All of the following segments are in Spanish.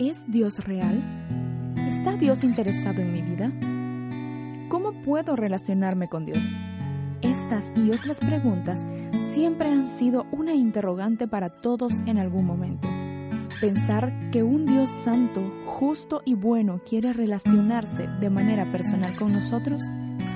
¿Es Dios real? ¿Está Dios interesado en mi vida? ¿Cómo puedo relacionarme con Dios? Estas y otras preguntas siempre han sido una interrogante para todos en algún momento. Pensar que un Dios santo, justo y bueno quiere relacionarse de manera personal con nosotros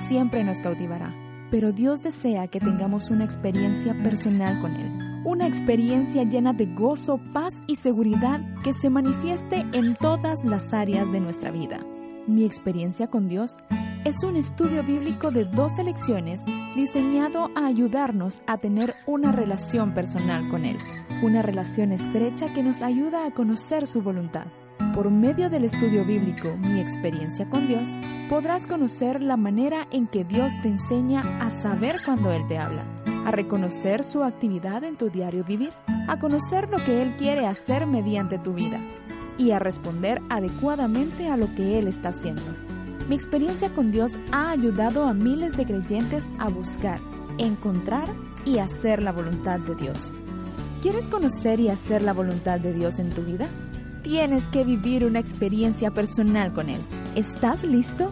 siempre nos cautivará. Pero Dios desea que tengamos una experiencia personal con Él una experiencia llena de gozo, paz y seguridad que se manifieste en todas las áreas de nuestra vida. Mi experiencia con Dios es un estudio bíblico de dos lecciones diseñado a ayudarnos a tener una relación personal con Él, una relación estrecha que nos ayuda a conocer su voluntad. Por medio del estudio bíblico Mi experiencia con Dios, podrás conocer la manera en que Dios te enseña a saber cuando Él te habla a reconocer su actividad en tu diario vivir, a conocer lo que Él quiere hacer mediante tu vida y a responder adecuadamente a lo que Él está haciendo. Mi experiencia con Dios ha ayudado a miles de creyentes a buscar, encontrar y hacer la voluntad de Dios. ¿Quieres conocer y hacer la voluntad de Dios en tu vida? Tienes que vivir una experiencia personal con Él. ¿Estás listo?